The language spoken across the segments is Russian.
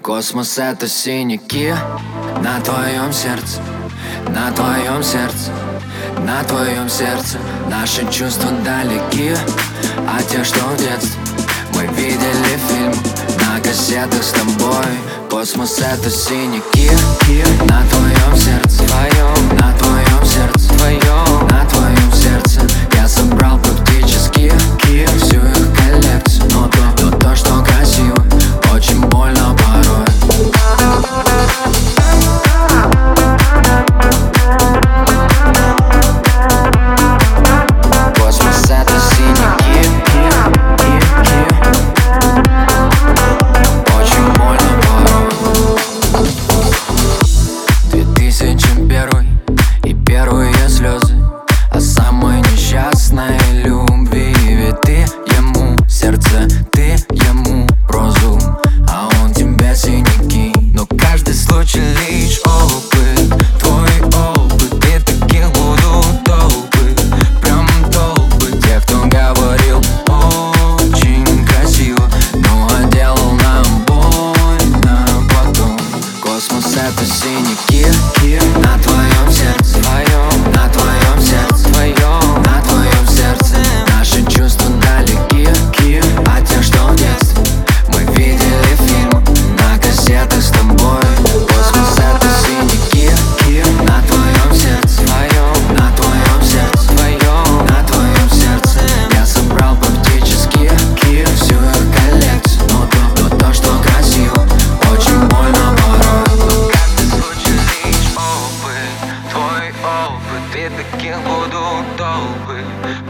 Космос это синяки на твоем сердце, на твоем сердце, на твоем сердце. Наши чувства далеки а те, что в детстве. Мы видели фильм на кассетах с тобой. Космос это синяки И таких будут толпы,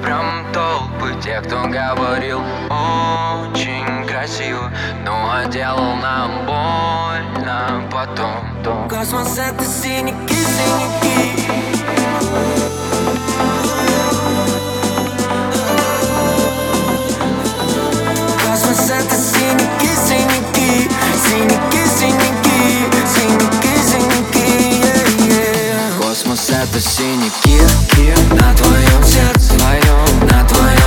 прям толпы. Те, кто говорил очень красиво но делал нам больно потом. Космос это синяки, синяки. космос это синяки На твоем сердце, моем, на твоем